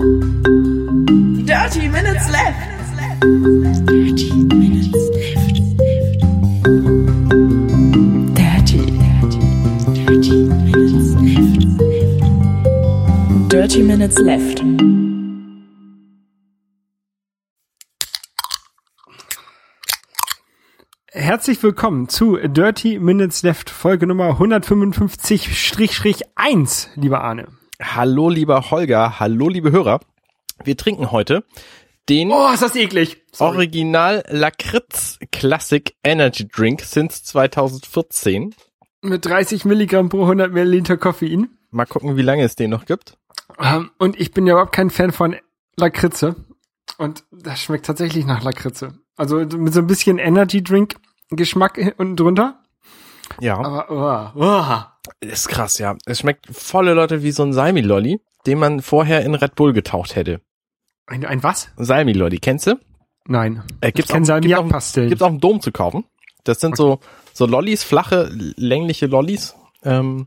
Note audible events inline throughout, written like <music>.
Dirty Minutes Left. Dirty Minutes Left. Dirty, dirty, dirty Minutes Left. Dirty Minutes Left. Herzlich willkommen zu Dirty Minutes Left, Folge Nummer 155-1, lieber Arne. Hallo lieber Holger, hallo liebe Hörer. Wir trinken heute den Oh, ist das eklig. Sorry. Original Lakritz Classic Energy Drink since 2014. Mit 30 Milligramm pro 100 Milliliter Koffein. Mal gucken, wie lange es den noch gibt. Ähm, Und ich bin ja überhaupt kein Fan von Lakritze. Und das schmeckt tatsächlich nach Lakritze. Also mit so ein bisschen Energy Drink Geschmack unten drunter. Ja, Aber, oh, oh. ist krass, ja. Es schmeckt volle Leute wie so ein Salmi-Lolli, den man vorher in Red Bull getaucht hätte. Ein, ein was? Salmi-Lolli, kennst du? Nein. Äh, gibt's ich kenn auch- Salmiak-Pastillen. Gibt's auch im Dom zu kaufen. Das sind so, so Lollis, flache, längliche Lollis, ähm,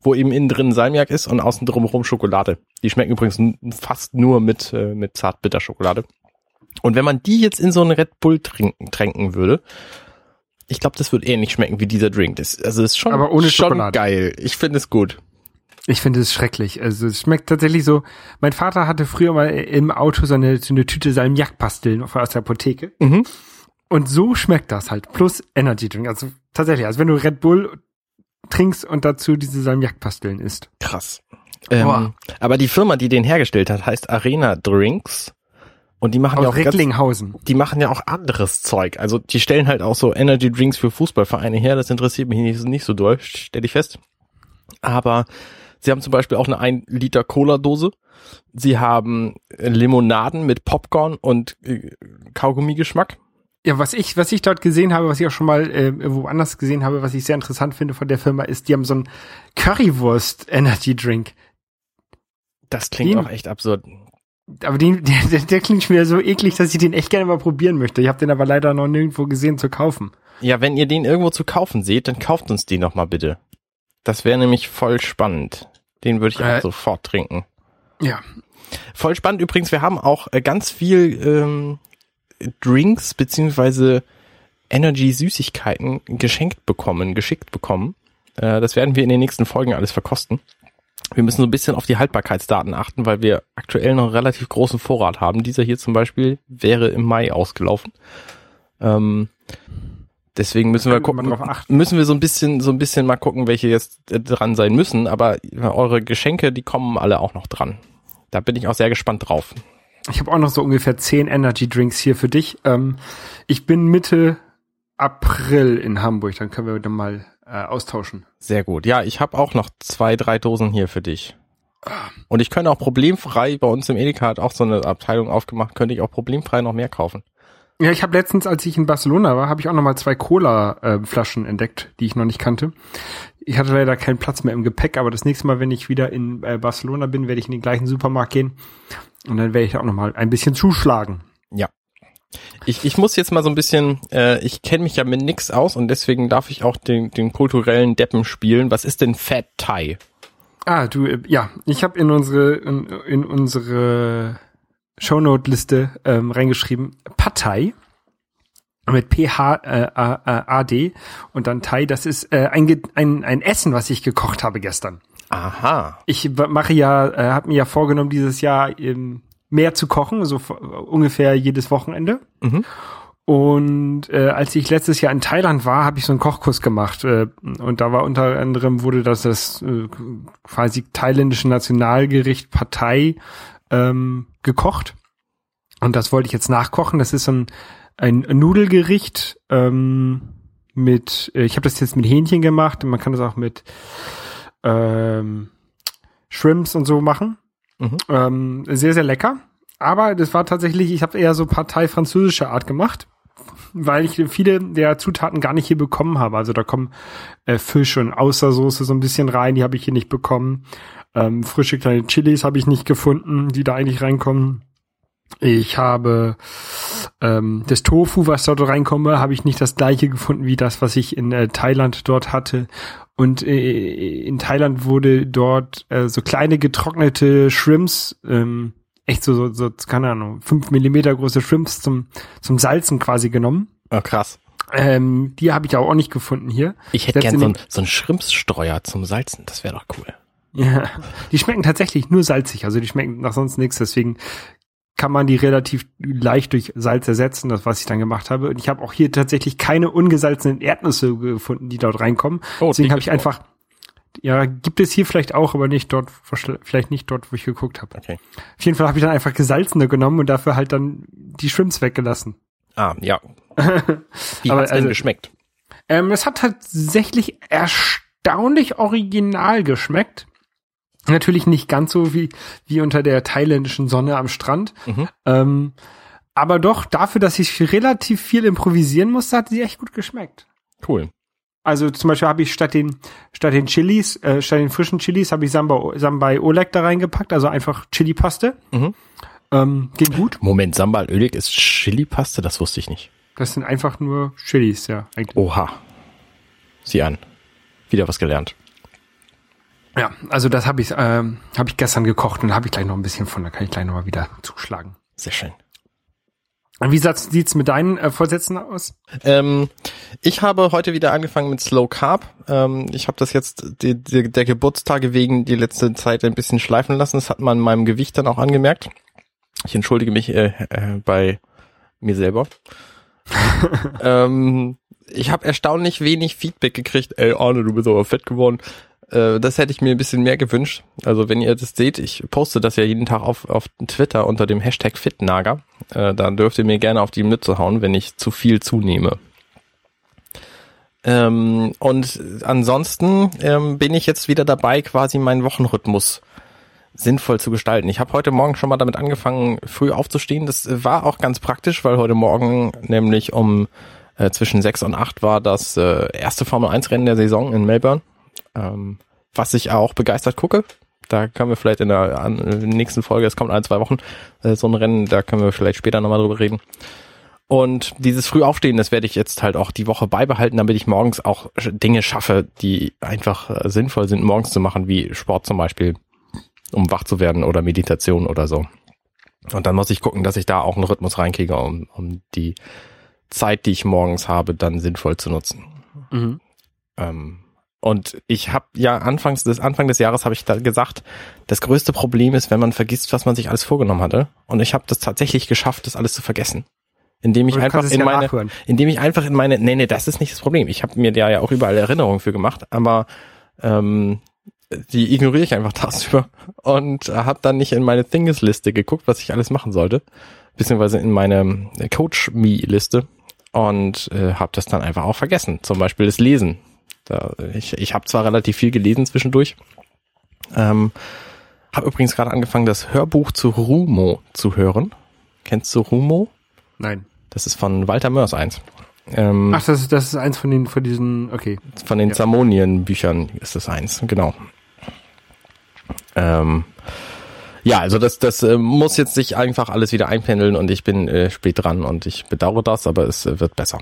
wo eben innen drin Salmiak ist und außen drumherum Schokolade. Die schmecken übrigens fast nur mit, äh, mit Zartbitterschokolade. Und wenn man die jetzt in so einen Red Bull trinken, tränken würde, ich glaube, das wird ähnlich schmecken wie dieser Drink. Das, also ist schon, Aber ohne schon Schokolade. geil. Ich finde es gut. Ich finde es schrecklich. Also es schmeckt tatsächlich so. Mein Vater hatte früher mal im Auto so eine, so eine Tüte Salmiak-Pastillen aus der Apotheke. Mhm. Und so schmeckt das halt. Plus Energy Drink. Also tatsächlich, als wenn du Red Bull trinkst und dazu diese Salmiak-Pastillen isst. Krass. Ähm, aber die Firma, die den hergestellt hat, heißt Arena Drinks. Und die machen ja Aus auch ganz, Recklinghausen. die machen ja auch anderes Zeug. Also die stellen halt auch so Energy Drinks für Fußballvereine her. Das interessiert mich nicht, nicht so doll, stelle ich fest. Aber sie haben zum Beispiel auch eine 1 Liter Cola-Dose. Sie haben Limonaden mit Popcorn und äh, Kaugummi-Geschmack. Ja, was ich, was ich dort gesehen habe, was ich auch schon mal äh, woanders gesehen habe, was ich sehr interessant finde von der Firma, ist, die haben so einen Currywurst Energy Drink. Das klingt Den- auch echt absurd. Aber den, <laughs> der, der, klingt wieder so eklig, dass ich den echt gerne mal probieren möchte. Ich habe den aber leider noch nirgendwo gesehen zu kaufen. Ja, wenn ihr den irgendwo zu kaufen seht, dann kauft uns den noch mal bitte. Das wäre nämlich voll spannend. Den würde ich Äh. auch sofort trinken. Ja. Voll spannend übrigens, wir haben auch äh, ganz viel ähm, Drinks beziehungsweise Energy-Süßigkeiten geschenkt bekommen, geschickt bekommen. Äh, das werden wir in den nächsten Folgen alles verkosten. Wir müssen so ein bisschen auf die Haltbarkeitsdaten achten, weil wir aktuell noch einen relativ großen Vorrat haben. Dieser hier zum Beispiel wäre im Mai ausgelaufen. Ähm, deswegen müssen wir gucken, müssen wir so ein bisschen, so ein bisschen mal gucken, welche jetzt äh, dran sein müssen. Aber eure Geschenke, die kommen alle auch noch dran. Da bin ich auch sehr gespannt drauf. Ich habe auch noch so ungefähr zehn Energy Drinks hier für dich. Ähm, ich bin Mitte April in Hamburg, dann können wir dann mal äh, austauschen. Sehr gut. Ja, ich habe auch noch zwei, drei Dosen hier für dich. Und ich könnte auch problemfrei, bei uns im Edeka hat auch so eine Abteilung aufgemacht, könnte ich auch problemfrei noch mehr kaufen. Ja, ich habe letztens, als ich in Barcelona war, habe ich auch noch mal zwei Cola-Flaschen entdeckt, die ich noch nicht kannte. Ich hatte leider keinen Platz mehr im Gepäck, aber das nächste Mal, wenn ich wieder in äh, Barcelona bin, werde ich in den gleichen Supermarkt gehen und dann werde ich da auch noch mal ein bisschen zuschlagen. Ja. Ich, ich muss jetzt mal so ein bisschen, äh, ich kenne mich ja mit nix aus und deswegen darf ich auch den, den kulturellen Deppen spielen. Was ist denn Fat Thai? Ah, du, äh, ja, ich habe in unsere in, in unsere Shownote-Liste ähm, reingeschrieben Partei mit P-H-A-D und dann Thai. Das ist äh, ein, ein, ein Essen, was ich gekocht habe gestern. Aha. Ich mache ja, äh, habe mir ja vorgenommen, dieses Jahr ähm, mehr zu kochen, so ungefähr jedes Wochenende. Mhm. Und äh, als ich letztes Jahr in Thailand war, habe ich so einen Kochkurs gemacht. Äh, und da war unter anderem, wurde das das äh, quasi thailändische Nationalgericht Partei ähm, gekocht. Und das wollte ich jetzt nachkochen. Das ist ein, ein Nudelgericht ähm, mit, äh, ich habe das jetzt mit Hähnchen gemacht. Man kann das auch mit ähm, Shrimps und so machen. Mhm. Ähm, sehr, sehr lecker. Aber das war tatsächlich, ich habe eher so Partei französische Art gemacht, weil ich viele der Zutaten gar nicht hier bekommen habe. Also da kommen äh, Fisch und Außersoße so ein bisschen rein, die habe ich hier nicht bekommen. Ähm, frische kleine Chilis habe ich nicht gefunden, die da eigentlich reinkommen. Ich habe ähm, das Tofu, was dort reinkomme, habe ich nicht das gleiche gefunden wie das, was ich in äh, Thailand dort hatte. Und äh, in Thailand wurde dort äh, so kleine getrocknete Shrimps ähm, echt so, so, so keine Ahnung, fünf Millimeter große Shrimps zum, zum Salzen quasi genommen. Oh, krass. Ähm, die habe ich aber auch nicht gefunden hier. Ich hätte Selbst gern so, ein, so einen Schrimpsstreuer zum Salzen. Das wäre doch cool. Ja, die schmecken tatsächlich nur salzig, also die schmecken nach sonst nichts, deswegen kann man die relativ leicht durch Salz ersetzen, das was ich dann gemacht habe. Und ich habe auch hier tatsächlich keine ungesalzenen Erdnüsse gefunden, die dort reinkommen. Oh, deswegen habe ich einfach, ja, gibt es hier vielleicht auch, aber nicht dort, vielleicht nicht dort, wo ich geguckt habe. Okay. Auf jeden Fall habe ich dann einfach gesalzene genommen und dafür halt dann die Shrimps weggelassen. Ah, ja. <laughs> Wie Aber hat's denn also- geschmeckt? Ähm, es hat tatsächlich erstaunlich original geschmeckt. Natürlich nicht ganz so wie, wie unter der thailändischen Sonne am Strand. Mhm. Ähm, aber doch, dafür, dass ich relativ viel improvisieren musste, hat sie echt gut geschmeckt. Cool. Also zum Beispiel habe ich statt den, statt den Chilis, äh, statt den frischen Chilis, habe ich Samba, Sambai Oleg da reingepackt, also einfach Chili-Paste. Mhm. Ähm, ging gut. Moment, Sambal Ölig ist Chili-Paste? Das wusste ich nicht. Das sind einfach nur Chilis, ja, eigentlich. Oha. Sieh an. Wieder was gelernt. Ja, also das habe ich, ähm, habe ich gestern gekocht und habe ich gleich noch ein bisschen von, da kann ich gleich noch mal wieder zuschlagen. Sehr schön. Und wie sieht's sieht's mit deinen äh, Vorsätzen aus? Ähm, ich habe heute wieder angefangen mit Slow Carb. Ähm, ich habe das jetzt die, die, der Geburtstage wegen die letzte Zeit ein bisschen schleifen lassen. Das hat man meinem Gewicht dann auch angemerkt. Ich entschuldige mich äh, äh, bei mir selber. <laughs> ähm, ich habe erstaunlich wenig Feedback gekriegt. Ey Arne, du bist aber fett geworden. Äh, das hätte ich mir ein bisschen mehr gewünscht. Also wenn ihr das seht, ich poste das ja jeden Tag auf, auf Twitter unter dem Hashtag Fitnager. Äh, da dürft ihr mir gerne auf die Mütze hauen, wenn ich zu viel zunehme. Ähm, und ansonsten ähm, bin ich jetzt wieder dabei, quasi meinen Wochenrhythmus sinnvoll zu gestalten. Ich habe heute Morgen schon mal damit angefangen, früh aufzustehen. Das war auch ganz praktisch, weil heute Morgen nämlich um äh, zwischen sechs und acht war das äh, erste Formel 1 Rennen der Saison in Melbourne, ähm, was ich auch begeistert gucke. Da können wir vielleicht in der an, nächsten Folge, es kommt ein, zwei Wochen, äh, so ein Rennen, da können wir vielleicht später nochmal drüber reden. Und dieses Frühaufstehen, das werde ich jetzt halt auch die Woche beibehalten, damit ich morgens auch Dinge schaffe, die einfach äh, sinnvoll sind, morgens zu machen, wie Sport zum Beispiel, um wach zu werden oder Meditation oder so. Und dann muss ich gucken, dass ich da auch einen Rhythmus reinkriege, um, um die Zeit, die ich morgens habe, dann sinnvoll zu nutzen. Mhm. Ähm, und ich habe ja anfangs des Anfang des Jahres habe ich da gesagt, das größte Problem ist, wenn man vergisst, was man sich alles vorgenommen hatte. Und ich habe das tatsächlich geschafft, das alles zu vergessen. Indem ich einfach in ja meine, nachhören. indem ich einfach in meine, nee, nee, das ist nicht das Problem. Ich habe mir da ja auch überall Erinnerungen für gemacht, aber ähm, die ignoriere ich einfach <laughs> tagsüber und habe dann nicht in meine Things-Liste geguckt, was ich alles machen sollte, beziehungsweise in meine Coach-Me-Liste und äh, habe das dann einfach auch vergessen. Zum Beispiel das Lesen. Da, ich ich habe zwar relativ viel gelesen zwischendurch, ähm, habe übrigens gerade angefangen, das Hörbuch zu Rumo zu hören. Kennst du Rumo? Nein. Das ist von Walter Mörs eins. Ähm, Ach, das ist, das ist eins von den, von diesen, okay. von den ja. Zamonien-Büchern ist das eins, genau. Ähm, ja, also das, das äh, muss jetzt sich einfach alles wieder einpendeln und ich bin äh, spät dran und ich bedauere das, aber es äh, wird besser.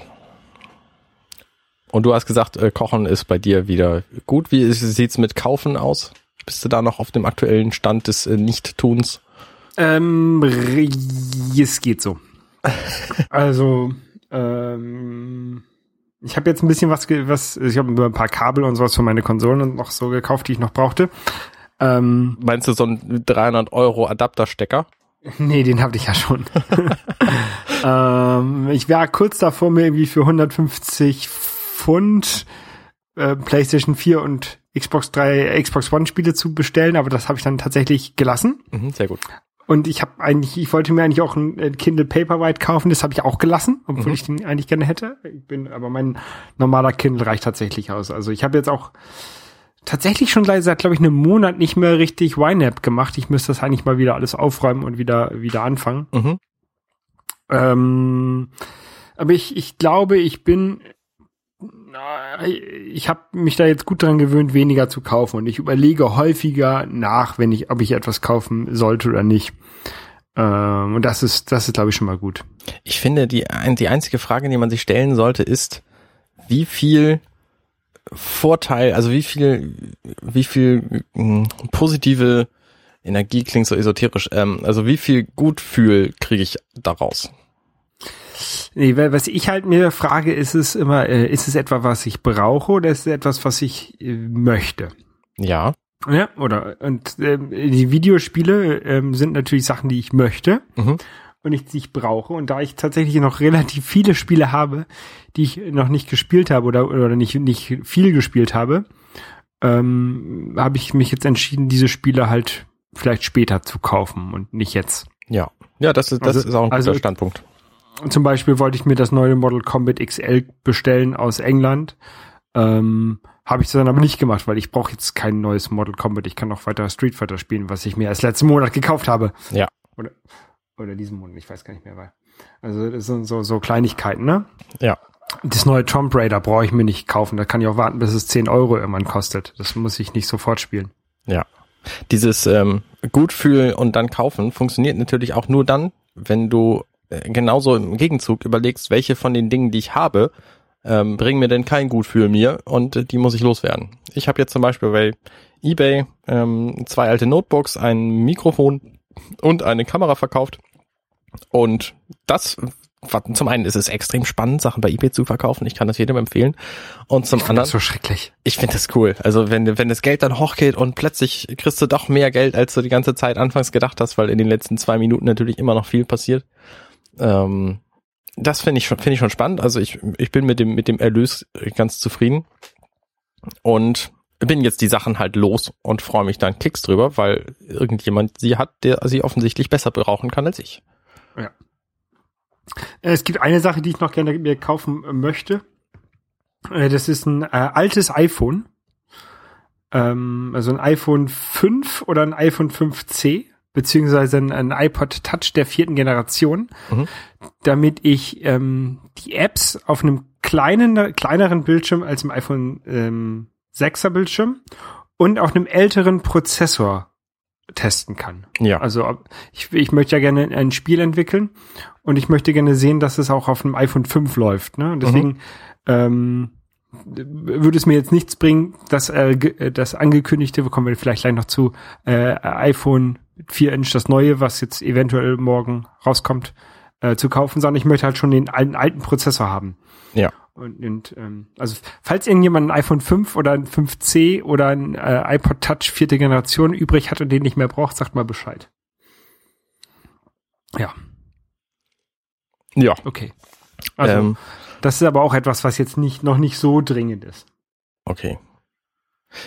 Und du hast gesagt, äh, Kochen ist bei dir wieder gut. Wie ist- sieht's mit Kaufen aus? Bist du da noch auf dem aktuellen Stand des äh, Nicht-Tuns? Ähm, es geht so. <laughs> also, ähm, ich habe jetzt ein bisschen was, was ich habe ein paar Kabel und sowas für meine Konsolen und noch so gekauft, die ich noch brauchte. Ähm, Meinst du so ein 300 Euro Adapterstecker? nee, den habe ich ja schon. <laughs> <laughs> ähm, ich war kurz davor, mir irgendwie für 150 Pfund äh, PlayStation 4 und Xbox 3, Xbox One Spiele zu bestellen, aber das habe ich dann tatsächlich gelassen. Mhm, sehr gut. Und ich habe eigentlich, ich wollte mir eigentlich auch ein äh, Kindle Paperwhite kaufen, das habe ich auch gelassen, obwohl Mhm. ich den eigentlich gerne hätte. Ich bin, aber mein normaler Kindle reicht tatsächlich aus. Also ich habe jetzt auch tatsächlich schon seit, glaube ich, einem Monat nicht mehr richtig YNAB gemacht. Ich müsste das eigentlich mal wieder alles aufräumen und wieder wieder anfangen. Mhm. Ähm, aber ich, ich glaube, ich bin, ich habe mich da jetzt gut dran gewöhnt, weniger zu kaufen und ich überlege häufiger nach, wenn ich, ob ich etwas kaufen sollte oder nicht. Ähm, und das ist, das ist glaube ich schon mal gut. Ich finde, die, die einzige Frage, die man sich stellen sollte, ist, wie viel Vorteil, also wie viel, wie viel mh, positive Energie klingt so esoterisch. Ähm, also wie viel Gutfühl kriege ich daraus? Nee, was ich halt mir frage, ist es immer, äh, ist es etwa, was ich brauche oder ist es etwas, was ich äh, möchte? Ja. Ja, oder und ähm, die Videospiele ähm, sind natürlich Sachen, die ich möchte Mhm. und ich, die ich brauche. Und da ich tatsächlich noch relativ viele Spiele habe, die ich noch nicht gespielt habe oder, oder nicht, nicht viel gespielt habe, ähm, habe ich mich jetzt entschieden, diese Spiele halt vielleicht später zu kaufen und nicht jetzt. Ja. Ja, das ist, das Also- ist auch ein guter also- Standpunkt. Zum Beispiel wollte ich mir das neue Model Combat XL bestellen aus England. Ähm, habe ich das dann aber nicht gemacht, weil ich brauche jetzt kein neues Model Combat. Ich kann noch weiter Street Fighter spielen, was ich mir erst letzten Monat gekauft habe. Ja. Oder, oder diesen Monat, ich weiß gar nicht mehr. Weil. Also das sind so, so Kleinigkeiten, ne? Ja. Das neue Tomb Raider brauche ich mir nicht kaufen. Da kann ich auch warten, bis es 10 Euro irgendwann kostet. Das muss ich nicht sofort spielen. Ja. Dieses ähm, gut fühlen und dann kaufen funktioniert natürlich auch nur dann, wenn du genauso im Gegenzug überlegst, welche von den Dingen, die ich habe, ähm, bringen mir denn kein Gutfühl mir und äh, die muss ich loswerden. Ich habe jetzt zum Beispiel bei eBay ähm, zwei alte Notebooks, ein Mikrofon und eine Kamera verkauft und das zum einen ist es extrem spannend, Sachen bei eBay zu verkaufen. Ich kann das jedem empfehlen. Und zum anderen, Das so schrecklich. ich finde das cool. Also wenn, wenn das Geld dann hochgeht und plötzlich kriegst du doch mehr Geld, als du die ganze Zeit anfangs gedacht hast, weil in den letzten zwei Minuten natürlich immer noch viel passiert. Ähm, das finde ich schon, ich schon spannend. Also ich, ich bin mit dem, mit dem Erlös ganz zufrieden und bin jetzt die Sachen halt los und freue mich dann Klicks drüber, weil irgendjemand sie hat, der sie offensichtlich besser brauchen kann als ich. Äh, Es gibt eine Sache, die ich noch gerne mir kaufen möchte. Äh, Das ist ein äh, altes iPhone. Ähm, also ein iPhone 5 oder ein iPhone 5C, beziehungsweise ein, iPod Touch der vierten Generation, Mhm. damit ich ähm, die Apps auf einem kleinen, kleineren Bildschirm als im iPhone ähm, 6er Bildschirm und auf einem älteren Prozessor testen kann. Ja. Also ich, ich möchte ja gerne ein Spiel entwickeln und ich möchte gerne sehen, dass es auch auf einem iPhone 5 läuft. Ne? Und deswegen ähm, würde es mir jetzt nichts bringen, dass äh, äh, das angekündigte, wir kommen wir vielleicht gleich noch zu, äh, iPhone 4 Inch, das neue, was jetzt eventuell morgen rauskommt, äh, zu kaufen, sondern ich möchte halt schon den alten, alten Prozessor haben. Ja. Und, und ähm, also falls irgendjemand ein iPhone 5 oder ein 5C oder ein äh, iPod Touch vierte Generation übrig hat und den nicht mehr braucht, sagt mal Bescheid. Ja, Ja. okay. Also ähm, das ist aber auch etwas, was jetzt nicht noch nicht so dringend ist. Okay.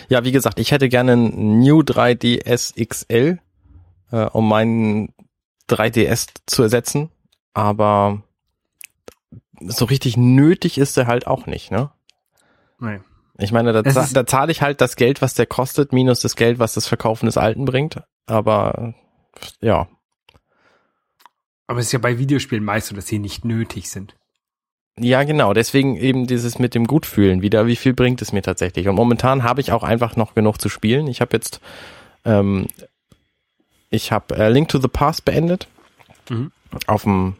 Ja, wie gesagt, ich hätte gerne ein New 3DS XL, äh, um meinen 3DS zu ersetzen, aber so richtig nötig ist er halt auch nicht, ne? Nein. Ich meine, da, ist- da zahle ich halt das Geld, was der kostet, minus das Geld, was das Verkaufen des Alten bringt. Aber ja, Aber es ist ja bei Videospielen meist so, dass sie nicht nötig sind. Ja, genau. Deswegen eben dieses mit dem Gutfühlen wieder. Wie viel bringt es mir tatsächlich? Und momentan habe ich auch einfach noch genug zu spielen. Ich habe jetzt, ähm, ich habe äh, Link to the Past beendet Mhm. auf dem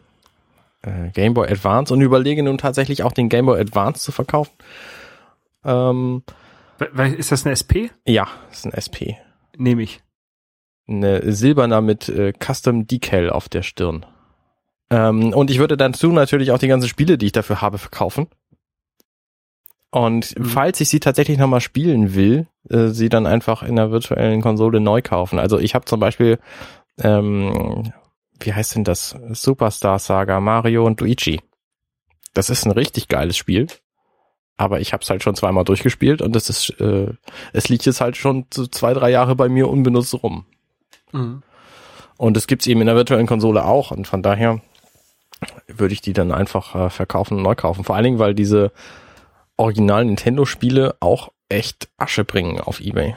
äh, Game Boy Advance und überlege nun tatsächlich auch den Game Boy Advance zu verkaufen. Ähm, Ist das eine SP? ja, ist ein SP. Nehme ich. Eine silberner mit äh, Custom Decal auf der Stirn. Ähm, und ich würde dazu natürlich auch die ganzen Spiele, die ich dafür habe, verkaufen. Und Mhm. falls ich sie tatsächlich nochmal spielen will, äh, sie dann einfach in der virtuellen Konsole neu kaufen. Also ich habe zum Beispiel, ähm, wie heißt denn das? Superstar Saga, Mario und Luigi. Das ist ein richtig geiles Spiel. Aber ich habe es halt schon zweimal durchgespielt und das ist, äh, es liegt jetzt halt schon so zwei, drei Jahre bei mir unbenutzt rum. Mhm. Und es gibt's eben in der virtuellen Konsole auch. Und von daher würde ich die dann einfach äh, verkaufen und neu kaufen. Vor allen Dingen, weil diese originalen Nintendo-Spiele auch echt Asche bringen auf Ebay.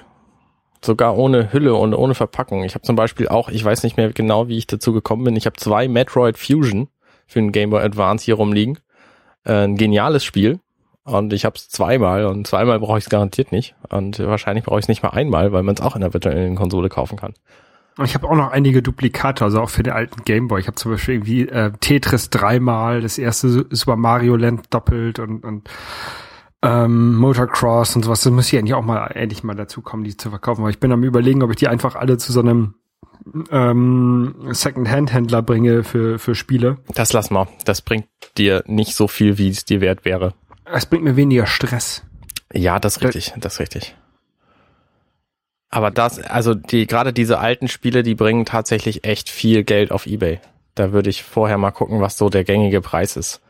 Sogar ohne Hülle und ohne Verpackung. Ich habe zum Beispiel auch, ich weiß nicht mehr genau, wie ich dazu gekommen bin, ich habe zwei Metroid Fusion für den Game Boy Advance hier rumliegen. Äh, ein geniales Spiel. Und ich habe es zweimal und zweimal brauche ich es garantiert nicht. Und wahrscheinlich brauche ich es nicht mal einmal, weil man es auch in der virtuellen Konsole kaufen kann. Ich habe auch noch einige Duplikate, also auch für den alten Gameboy. Ich habe zum Beispiel irgendwie äh, Tetris dreimal, das erste Su- Super Mario Land doppelt und, und ähm, Motocross und sowas. Das muss ich eigentlich auch mal endlich mal dazu kommen, die zu verkaufen. Aber ich bin am überlegen, ob ich die einfach alle zu so einem ähm, Second-Hand-Händler bringe für, für Spiele. Das lass mal. Das bringt dir nicht so viel, wie es dir wert wäre. Es bringt mir weniger Stress. Ja, das ist richtig, das ist richtig. Aber das, also die, gerade diese alten Spiele, die bringen tatsächlich echt viel Geld auf Ebay. Da würde ich vorher mal gucken, was so der gängige Preis ist.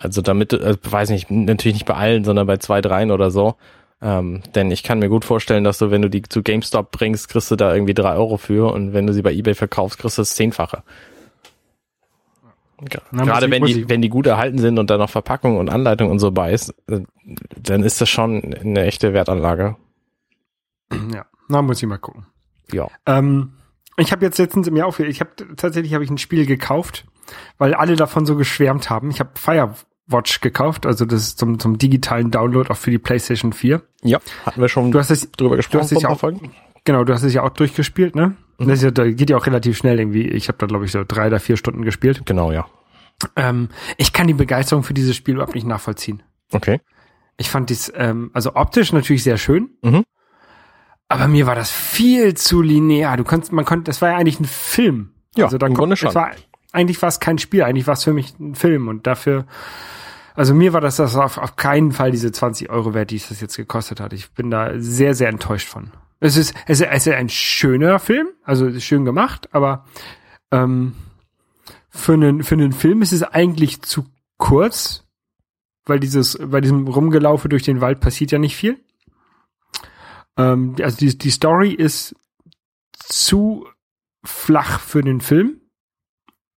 Also damit, äh, weiß nicht, natürlich nicht bei allen, sondern bei zwei, dreien oder so. Ähm, denn ich kann mir gut vorstellen, dass du, wenn du die zu GameStop bringst, kriegst du da irgendwie drei Euro für und wenn du sie bei Ebay verkaufst, kriegst du das Zehnfache. Na, Gerade ich- wenn die, ich- wenn die gut erhalten sind und da noch Verpackung und Anleitung und so bei ist, äh, dann ist das schon eine echte Wertanlage. Ja, na, muss ich mal gucken. Ja. Ähm, ich habe jetzt letztens im Jahr auch, ich habe tatsächlich habe ich ein Spiel gekauft, weil alle davon so geschwärmt haben. Ich habe Firewatch gekauft, also das ist zum, zum digitalen Download auch für die PlayStation 4. Ja, hatten wir schon Du hast es, drüber du gesprochen hast dich vor ein auch, Folgen. genau, du hast es ja auch durchgespielt, ne? Das ist ja, da geht ja auch relativ schnell irgendwie. Ich habe da glaube ich so drei oder vier Stunden gespielt. Genau, ja. Ähm, ich kann die Begeisterung für dieses Spiel überhaupt nicht nachvollziehen. Okay. Ich fand dies, ähm, also optisch natürlich sehr schön. Mhm. Aber mir war das viel zu linear. Du kannst, man konnte, das war ja eigentlich ein Film. Ja, also da im Grunde es schon. War, eigentlich war es kein Spiel, eigentlich war es für mich ein Film und dafür, also mir war das, das auf, auf keinen Fall diese 20 Euro wert, die es das jetzt gekostet hat. Ich bin da sehr, sehr enttäuscht von. Es ist, es ist, es ist ein schöner Film, also schön gemacht, aber ähm, für einen, für einen Film ist es eigentlich zu kurz, weil dieses, bei diesem Rumgelaufe durch den Wald passiert ja nicht viel. Ähm, also die, die Story ist zu flach für den Film.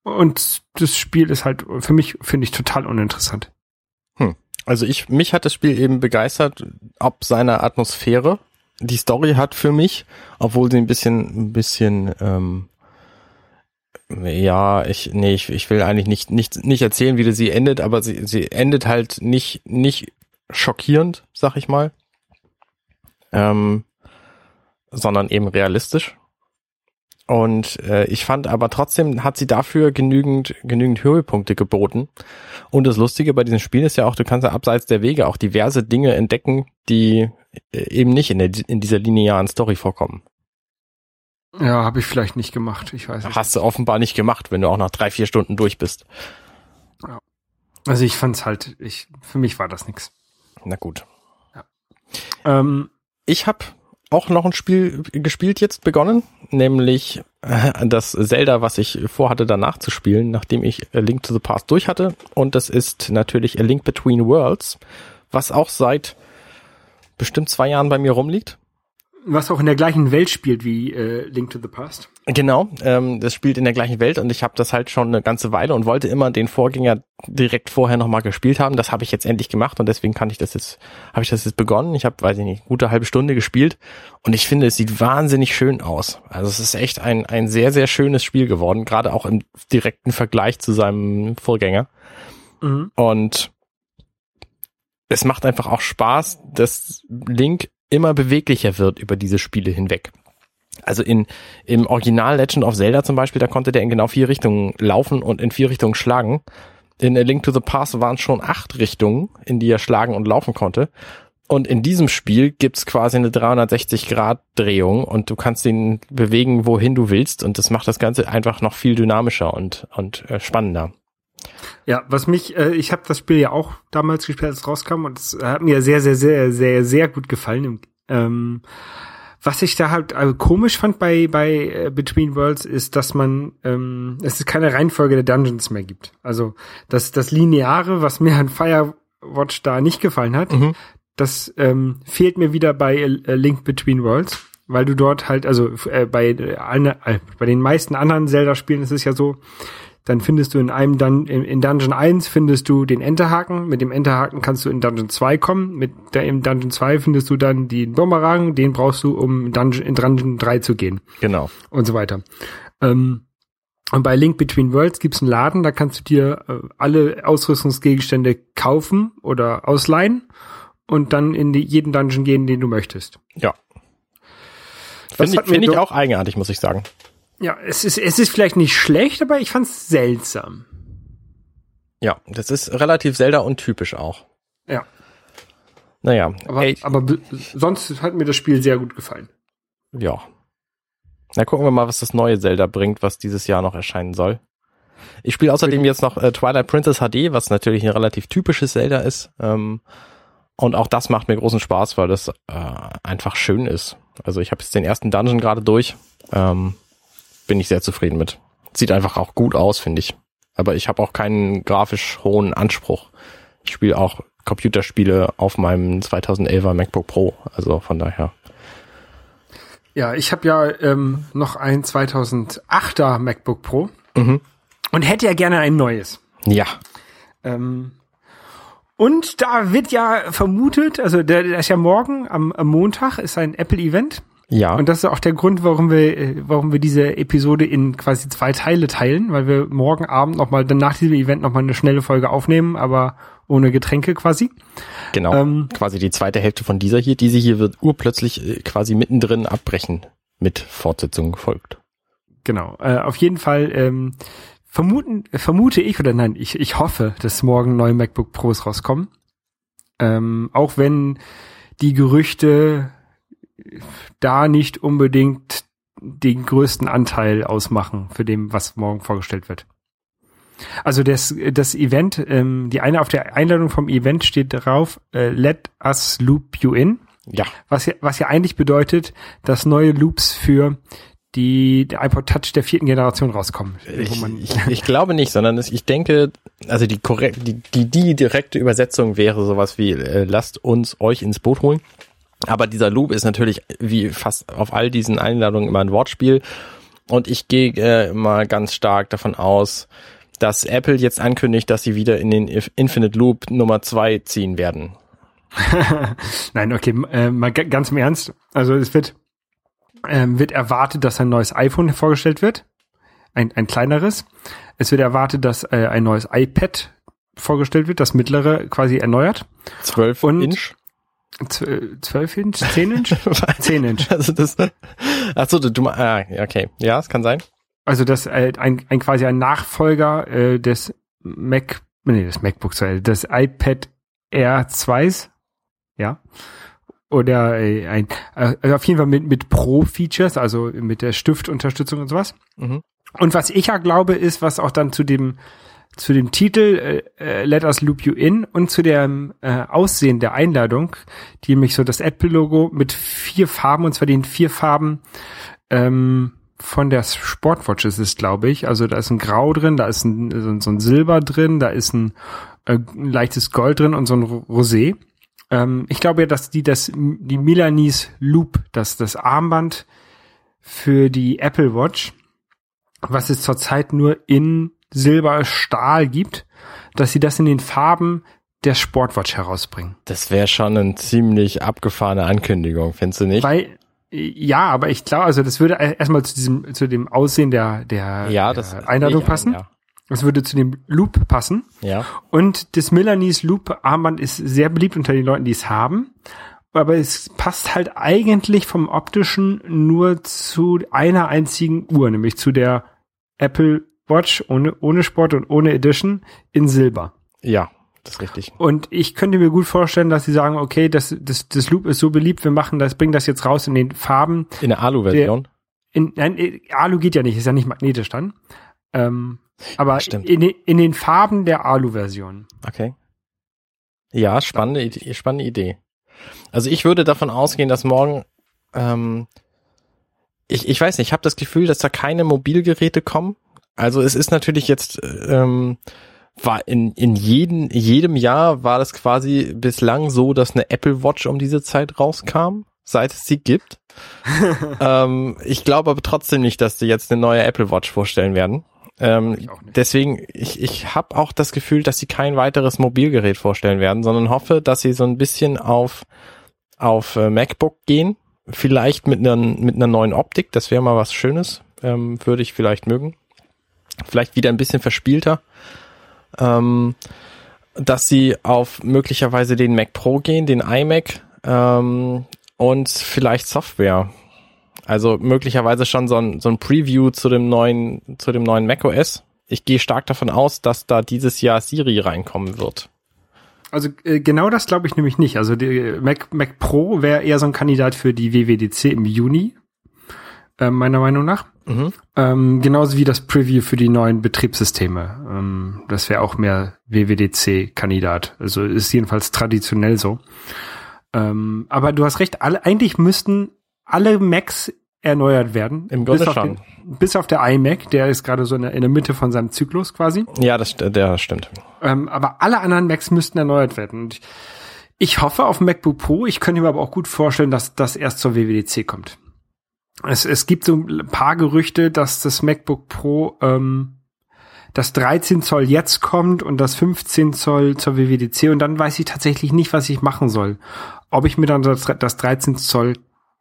Und das Spiel ist halt für mich, finde ich, total uninteressant. Also ich, mich hat das Spiel eben begeistert, ob seiner Atmosphäre. Die Story hat für mich, obwohl sie ein bisschen, ein bisschen, ähm, ja, ich, nee, ich, ich will eigentlich nicht, nicht, nicht erzählen, wie sie endet, aber sie, sie endet halt nicht, nicht schockierend, sag ich mal, ähm, sondern eben realistisch. Und äh, ich fand aber trotzdem hat sie dafür genügend, genügend Höhepunkte geboten. Und das Lustige bei diesem Spiel ist ja auch, du kannst ja abseits der Wege auch diverse Dinge entdecken, die äh, eben nicht in, der, in dieser linearen Story vorkommen. Ja, habe ich vielleicht nicht gemacht. Ich weiß nicht. Hast du offenbar nicht gemacht, wenn du auch nach drei, vier Stunden durch bist. Also ich fand's halt, ich, für mich war das nix. Na gut. Ähm, Ich habe auch noch ein Spiel gespielt jetzt begonnen, nämlich äh, das Zelda, was ich vorhatte danach zu spielen, nachdem ich A Link to the Past durch hatte. Und das ist natürlich A Link Between Worlds, was auch seit bestimmt zwei Jahren bei mir rumliegt. Was auch in der gleichen Welt spielt wie äh, Link to the Past. Genau, ähm, das spielt in der gleichen Welt und ich habe das halt schon eine ganze Weile und wollte immer den Vorgänger direkt vorher nochmal gespielt haben. Das habe ich jetzt endlich gemacht und deswegen kann ich das jetzt, habe ich das jetzt begonnen. Ich habe, weiß ich nicht, gute halbe Stunde gespielt und ich finde, es sieht wahnsinnig schön aus. Also es ist echt ein, ein sehr, sehr schönes Spiel geworden, gerade auch im direkten Vergleich zu seinem Vorgänger. Mhm. Und es macht einfach auch Spaß, dass Link immer beweglicher wird über diese Spiele hinweg. Also in, im Original Legend of Zelda zum Beispiel, da konnte der in genau vier Richtungen laufen und in vier Richtungen schlagen. In A Link to the Past waren schon acht Richtungen, in die er schlagen und laufen konnte. Und in diesem Spiel gibt's quasi eine 360-Grad-Drehung und du kannst ihn bewegen, wohin du willst. Und das macht das Ganze einfach noch viel dynamischer und, und äh, spannender. Ja, was mich, äh, ich habe das Spiel ja auch damals gespielt, als es rauskam, und es hat mir sehr, sehr, sehr, sehr, sehr gut gefallen. Ähm, was ich da halt also komisch fand bei bei äh, Between Worlds ist, dass man ähm, es ist keine Reihenfolge der Dungeons mehr gibt. Also das das lineare, was mir an Firewatch da nicht gefallen hat, Mhm. das ähm, fehlt mir wieder bei äh, Link Between Worlds, weil du dort halt also äh, bei äh, äh, bei den meisten anderen Zelda Spielen ist es ja so, dann findest du in einem Dun in, Dungeon 1 findest du den Enterhaken, mit dem Enterhaken kannst du in Dungeon 2 kommen, mit der im Dungeon 2 findest du dann den Bumerang, den brauchst du, um in Dungeon, in Dungeon 3 zu gehen Genau. und so weiter. Ähm, und bei Link Between Worlds gibt's einen Laden, da kannst du dir äh, alle Ausrüstungsgegenstände kaufen oder ausleihen und dann in die, jeden Dungeon gehen, den du möchtest. Ja. Finde ich, find ich auch eigenartig, muss ich sagen. Ja, es ist, es ist vielleicht nicht schlecht, aber ich fand's seltsam. Ja, das ist relativ Zelda untypisch auch. Ja. Naja, Aber, ey, aber be- sonst hat mir das Spiel sehr gut gefallen. ja. Na, gucken wir mal, was das neue Zelda bringt, was dieses Jahr noch erscheinen soll. Ich spiele außerdem jetzt noch äh, Twilight Princess HD, was natürlich ein relativ typisches Zelda ist. Ähm, und auch das macht mir großen Spaß, weil das äh, einfach schön ist. Also ich habe jetzt den ersten Dungeon gerade durch. Ähm, bin ich sehr zufrieden mit. Sieht einfach auch gut aus, finde ich. Aber ich habe auch keinen grafisch hohen Anspruch. Ich spiele auch Computerspiele auf meinem 2011er MacBook Pro. Also von daher. Ja, ich habe ja ähm, noch ein 2008er MacBook Pro Mhm. und hätte ja gerne ein neues. Ja. Ähm, und da wird ja vermutet, also der, der ist ja morgen am, am Montag ist ein Apple-Event. Ja. Und das ist auch der Grund, warum wir, äh, warum wir diese Episode in quasi zwei Teile teilen, weil wir morgen Abend nochmal, dann nach diesem Event nochmal eine schnelle Folge aufnehmen, aber ohne Getränke quasi. Genau. Ähm, quasi die zweite Hälfte von dieser hier. Diese hier wird urplötzlich äh, quasi mittendrin abbrechen. Mit Fortsetzung gefolgt. Genau. Äh, auf jeden Fall ähm, vermuten, vermute ich, oder nein, ich, ich hoffe, dass morgen neue MacBook Pros rauskommen. Ähm, auch wenn die Gerüchte da nicht unbedingt den größten Anteil ausmachen für dem, was morgen vorgestellt wird. Also das, das Event, ähm, die eine auf der Einladung vom Event steht drauf, äh, let us loop you in, Ja. was ja, was ja eigentlich bedeutet, dass neue Loops für die der iPod Touch der vierten Generation rauskommen. wo Ich, ich, ich glaube nicht, sondern es, ich denke, also die korrekt, die, die, die direkte Übersetzung wäre sowas wie, äh, lasst uns euch ins Boot holen. Aber dieser Loop ist natürlich wie fast auf all diesen Einladungen immer ein Wortspiel. Und ich gehe äh, mal ganz stark davon aus, dass Apple jetzt ankündigt, dass sie wieder in den Infinite Loop Nummer zwei ziehen werden. <laughs> Nein, okay, äh, mal ga- ganz im Ernst. Also es wird, ähm, wird erwartet, dass ein neues iPhone vorgestellt wird. Ein, ein kleineres. Es wird erwartet, dass äh, ein neues iPad vorgestellt wird, das mittlere quasi erneuert. 12 Und- Inch. Z- äh, 12 Inch? 10 Inch? <laughs> 10 Inch. Also das, ach so, du, du, ah, okay. Ja, es kann sein. Also das äh, ein, ein quasi ein Nachfolger äh, des Mac, nee, des MacBooks, äh, des iPad Air 2s, ja. Oder äh, ein also auf jeden Fall mit mit Pro-Features, also mit der Stiftunterstützung und sowas. Mhm. Und was ich ja glaube, ist, was auch dann zu dem zu dem Titel äh, äh, Let Us Loop You In und zu dem äh, Aussehen der Einladung, die nämlich so das Apple-Logo mit vier Farben, und zwar den vier Farben ähm, von der Sportwatch ist es, glaube ich. Also da ist ein Grau drin, da ist ein, so, ein- Silber drin, da ist ein, äh, ein leichtes Gold drin und so ein Ro- Rosé. Ähm, ich glaube ja, dass die das die Milanese Loop, das das Armband für die Apple Watch, was es zurzeit nur in Silber Stahl gibt, dass sie das in den Farben der Sportwatch herausbringen. Das wäre schon eine ziemlich abgefahrene Ankündigung, findest du nicht? Weil ja, aber ich glaube, also das würde erstmal zu diesem zu dem Aussehen der der, ja, der Einladung passen. ein, ja. Das würde zu dem Loop passen. ja. Und das Milanese Loop Armband ist sehr beliebt unter den Leuten, die es haben. Aber es passt halt eigentlich vom optischen nur zu einer einzigen Uhr, nämlich zu der Apple Watch ohne, ohne Sport und ohne Edition in Silber. Ja, das ist richtig. Und ich könnte mir gut vorstellen, dass sie sagen, okay, das, das, das Loop ist so beliebt, wir machen das, bringen das jetzt raus in den Farben. In der Alu-Version. In, nein, äh, Alu geht ja nicht, ist ja nicht magnetisch dann. Ähm, aber Stimmt. in, den- in den Farben der Alu-Version. Okay. Ja, spannende, Idee- spannende Idee. Also ich würde davon ausgehen, dass morgen, ähm, ich, ich weiß nicht, ich habe das Gefühl, dass da keine Mobilgeräte kommen. Also es ist natürlich jetzt, ähm, war in, in jedem, jedem Jahr war das quasi bislang so, dass eine Apple Watch um diese Zeit rauskam, seit es sie gibt. <laughs> ähm, ich glaube aber trotzdem nicht, dass die jetzt eine neue Apple Watch vorstellen werden. Ähm, Ich deswegen, ich, ich habe auch das Gefühl, dass sie kein weiteres Mobilgerät vorstellen werden, sondern hoffe, dass sie so ein bisschen auf, auf äh, MacBook gehen. Vielleicht mit einer, mit einer neuen Optik, das wäre mal was Schönes. Ähm, würde ich vielleicht mögen. Vielleicht wieder ein bisschen verspielter. Ähm, dass sie auf möglicherweise den Mac Pro gehen, den iMac ähm, und vielleicht Software. Also möglicherweise schon so ein, so ein Preview zu dem neuen, zu dem neuen macOS. Ich gehe stark davon aus, dass da dieses Jahr Siri reinkommen wird. Also äh, genau das glaube ich nämlich nicht. Also die Mac, Mac Pro wäre eher so ein Kandidat für die WWDC im Juni. äh, meiner Meinung nach. Mhm. Ähm, genauso wie das Preview für die neuen Betriebssysteme. Ähm, das wäre auch mehr WWDC-Kandidat. Also ist jedenfalls traditionell so. Ähm, aber du hast recht, alle, eigentlich müssten alle Macs erneuert werden. Im Grunde bis auf schon. Den, bis auf der iMac, der ist gerade so in der, in der Mitte von seinem Zyklus quasi. Ja, das, der stimmt. Ähm, aber alle anderen Macs müssten erneuert werden. Ich, ich hoffe auf MacBook Pro. Ich könnte mir aber auch gut vorstellen, dass das erst zur WWDC kommt. Es, es gibt so ein paar Gerüchte, dass das MacBook Pro ähm, das 13 Zoll jetzt kommt und das 15 Zoll zur WWDC und dann weiß ich tatsächlich nicht, was ich machen soll. Ob ich mir dann das, das 13 Zoll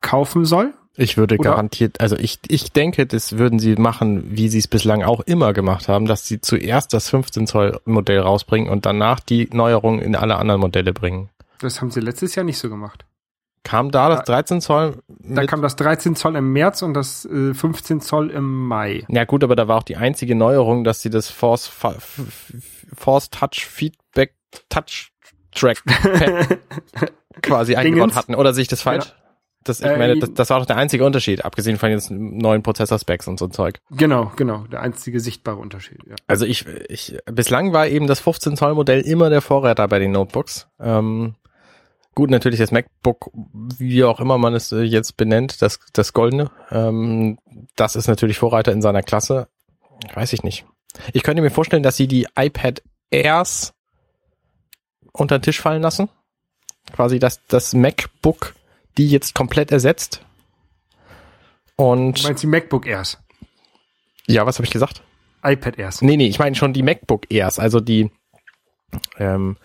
kaufen soll Ich würde Oder- garantiert, also ich, ich denke, das würden sie machen, wie sie es bislang auch immer gemacht haben, dass sie zuerst das 15 Zoll Modell rausbringen und danach die Neuerungen in alle anderen Modelle bringen. Das haben sie letztes Jahr nicht so gemacht. Kam da das 13 Zoll? Da kam das 13 Zoll im März und das äh, 15 Zoll im Mai. ja gut, aber da war auch die einzige Neuerung, dass sie das Force, Force Touch Feedback Touch Track <laughs> quasi eingebaut hatten. Oder sehe ich das falsch? Das, ich Äh, meine, das, das war doch der einzige Unterschied, abgesehen von jetzt neuen Prozessor-Specs und so ein Zeug. Genau, genau. Der einzige sichtbare Unterschied. Ja. Also ich, ich, bislang war eben das 15 Zoll Modell immer der Vorreiter bei den Notebooks. Ähm, gut, natürlich das MacBook, wie auch immer man es äh, jetzt benennt, das, das goldene, ähm, das ist natürlich Vorreiter in seiner Klasse. Weiß ich nicht. Ich könnte mir vorstellen, dass sie die iPad Airs unter den Tisch fallen lassen. Quasi das, das MacBook, die jetzt komplett ersetzt. Du Und meinst die MacBook Airs? ja, was habe ich gesagt? iPad Airs. Nee, nee, ich meine schon die MacBook Airs, also die, ähm,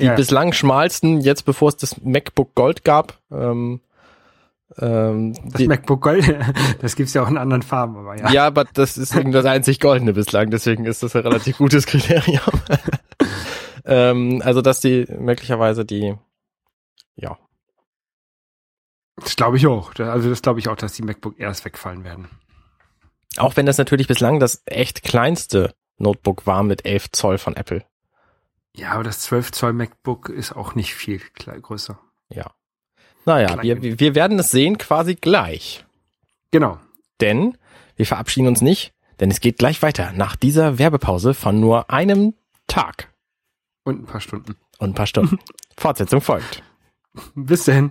die Ja. bislang schmalsten, jetzt bevor es das MacBook Gold gab. Ähm, ähm, Das MacBook Gold, <laughs> das gibt's ja auch in anderen Farben, aber ja. ja. aber das ist eben das einzig Goldene bislang, deswegen ist das ein relativ gutes Kriterium. <laughs> ähm, also, dass die möglicherweise die, ja, Das glaube ich auch. Also das glaube ich auch, dass die MacBook Airs wegfallen werden. auch wenn das natürlich bislang das echt kleinste Notebook war mit 11 Zoll von Apple. Ja, aber das 12 Zoll MacBook ist auch nicht viel größer. Ja. Naja, wir, wir werden es sehen quasi gleich. Genau. Denn wir verabschieden uns nicht, denn es geht gleich weiter nach dieser Werbepause von nur einem Tag Und ein paar Stunden. und ein paar Stunden. <laughs> Fortsetzung folgt. Bis dahin.